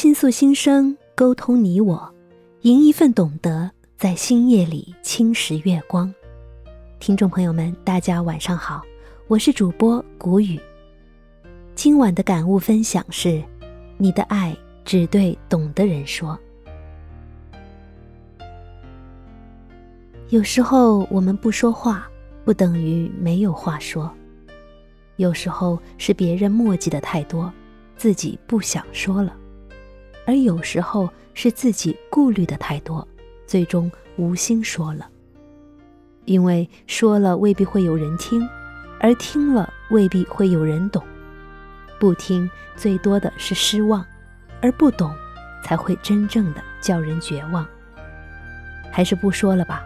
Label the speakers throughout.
Speaker 1: 倾诉心声，沟通你我，赢一份懂得，在星夜里侵蚀月光。听众朋友们，大家晚上好，我是主播谷雨。今晚的感悟分享是：你的爱只对懂的人说。有时候我们不说话，不等于没有话说；有时候是别人墨迹的太多，自己不想说了；而有时候是自己顾虑的太多，最终无心说了。因为说了未必会有人听，而听了未必会有人懂。不听最多的是失望，而不懂，才会真正的叫人绝望。还是不说了吧。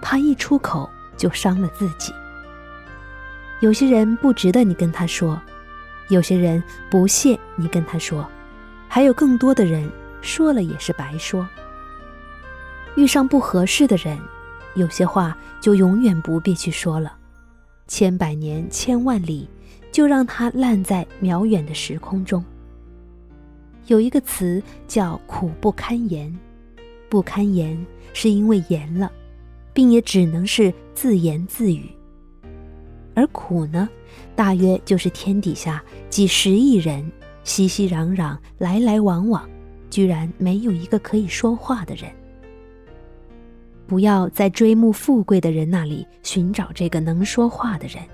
Speaker 1: 怕一出口就伤了自己。有些人不值得你跟他说，有些人不屑你跟他说，还有更多的人说了也是白说。遇上不合适的人，有些话就永远不必去说了，千百年千万里，就让它烂在渺远的时空中。有一个词叫苦不堪言，不堪言是因为言了。并也只能是自言自语，而苦呢，大约就是天底下几十亿人熙熙攘攘、来来往往，居然没有一个可以说话的人。不要在追慕富贵的人那里寻找这个能说话的人，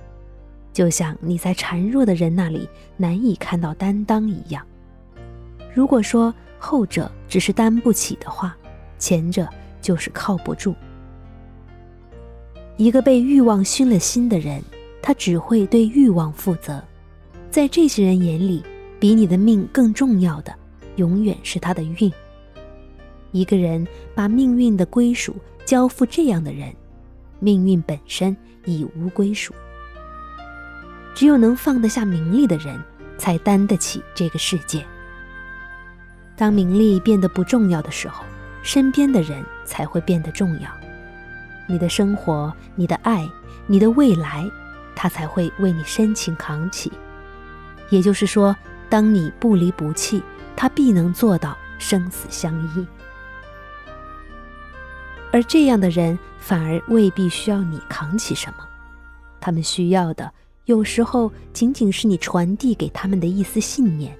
Speaker 1: 就像你在孱弱的人那里难以看到担当一样。如果说后者只是担不起的话，前者就是靠不住。一个被欲望熏了心的人，他只会对欲望负责。在这些人眼里，比你的命更重要的，永远是他的运。一个人把命运的归属交付这样的人，命运本身已无归属。只有能放得下名利的人，才担得起这个世界。当名利变得不重要的时候，身边的人才会变得重要。你的生活，你的爱，你的未来，他才会为你深情扛起。也就是说，当你不离不弃，他必能做到生死相依。而这样的人，反而未必需要你扛起什么，他们需要的，有时候仅仅是你传递给他们的一丝信念，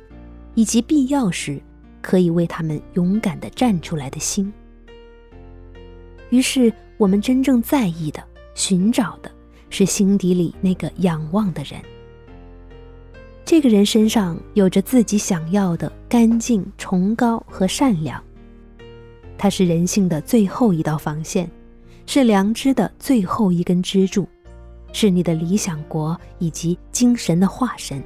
Speaker 1: 以及必要时可以为他们勇敢地站出来的心。于是。我们真正在意的、寻找的，是心底里那个仰望的人。这个人身上有着自己想要的干净、崇高和善良。他是人性的最后一道防线，是良知的最后一根支柱，是你的理想国以及精神的化身。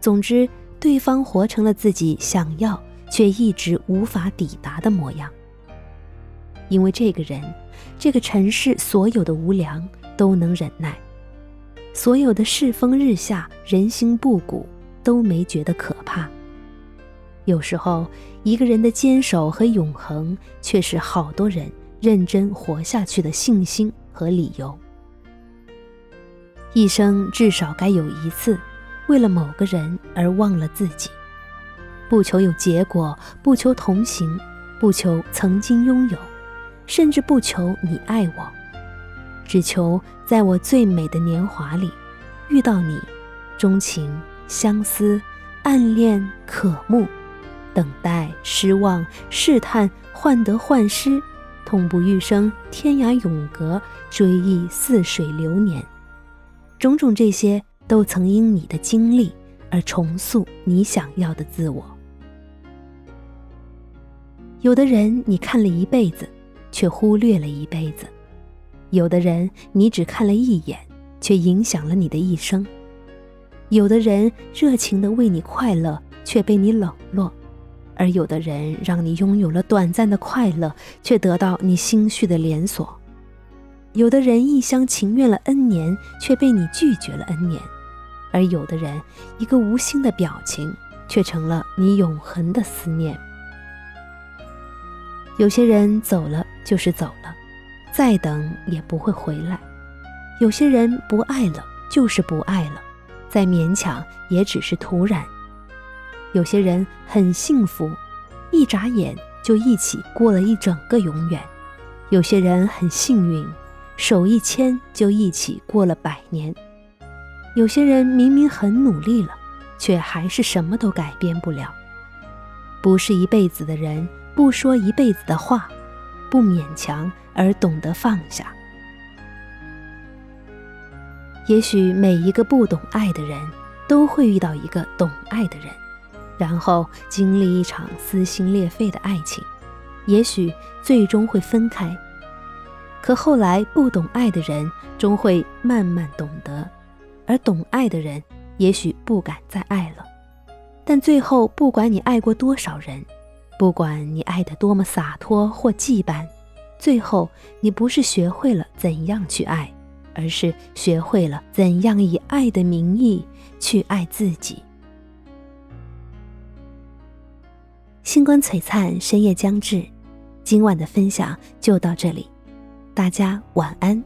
Speaker 1: 总之，对方活成了自己想要却一直无法抵达的模样。因为这个人，这个尘世所有的无良都能忍耐，所有的世风日下、人心不古都没觉得可怕。有时候，一个人的坚守和永恒，却是好多人认真活下去的信心和理由。一生至少该有一次，为了某个人而忘了自己，不求有结果，不求同行，不求曾经拥有。甚至不求你爱我，只求在我最美的年华里遇到你，钟情、相思、暗恋、渴慕、等待、失望、试探、患得患失、痛不欲生、天涯永隔、追忆似水流年，种种这些都曾因你的经历而重塑你想要的自我。有的人你看了一辈子。却忽略了一辈子。有的人你只看了一眼，却影响了你的一生；有的人热情的为你快乐，却被你冷落；而有的人让你拥有了短暂的快乐，却得到你心绪的连锁；有的人一厢情愿了 N 年，却被你拒绝了 N 年；而有的人一个无心的表情，却成了你永恒的思念。有些人走了就是走了，再等也不会回来；有些人不爱了就是不爱了，再勉强也只是徒然；有些人很幸福，一眨眼就一起过了一整个永远；有些人很幸运，手一牵就一起过了百年；有些人明明很努力了，却还是什么都改变不了。不是一辈子的人，不说一辈子的话，不勉强而懂得放下。也许每一个不懂爱的人，都会遇到一个懂爱的人，然后经历一场撕心裂肺的爱情，也许最终会分开。可后来不懂爱的人终会慢慢懂得，而懂爱的人也许不敢再爱了。但最后，不管你爱过多少人，不管你爱得多么洒脱或羁绊，最后你不是学会了怎样去爱。而是学会了怎样以爱的名义去爱自己。星光璀璨，深夜将至，今晚的分享就到这里，大家晚安。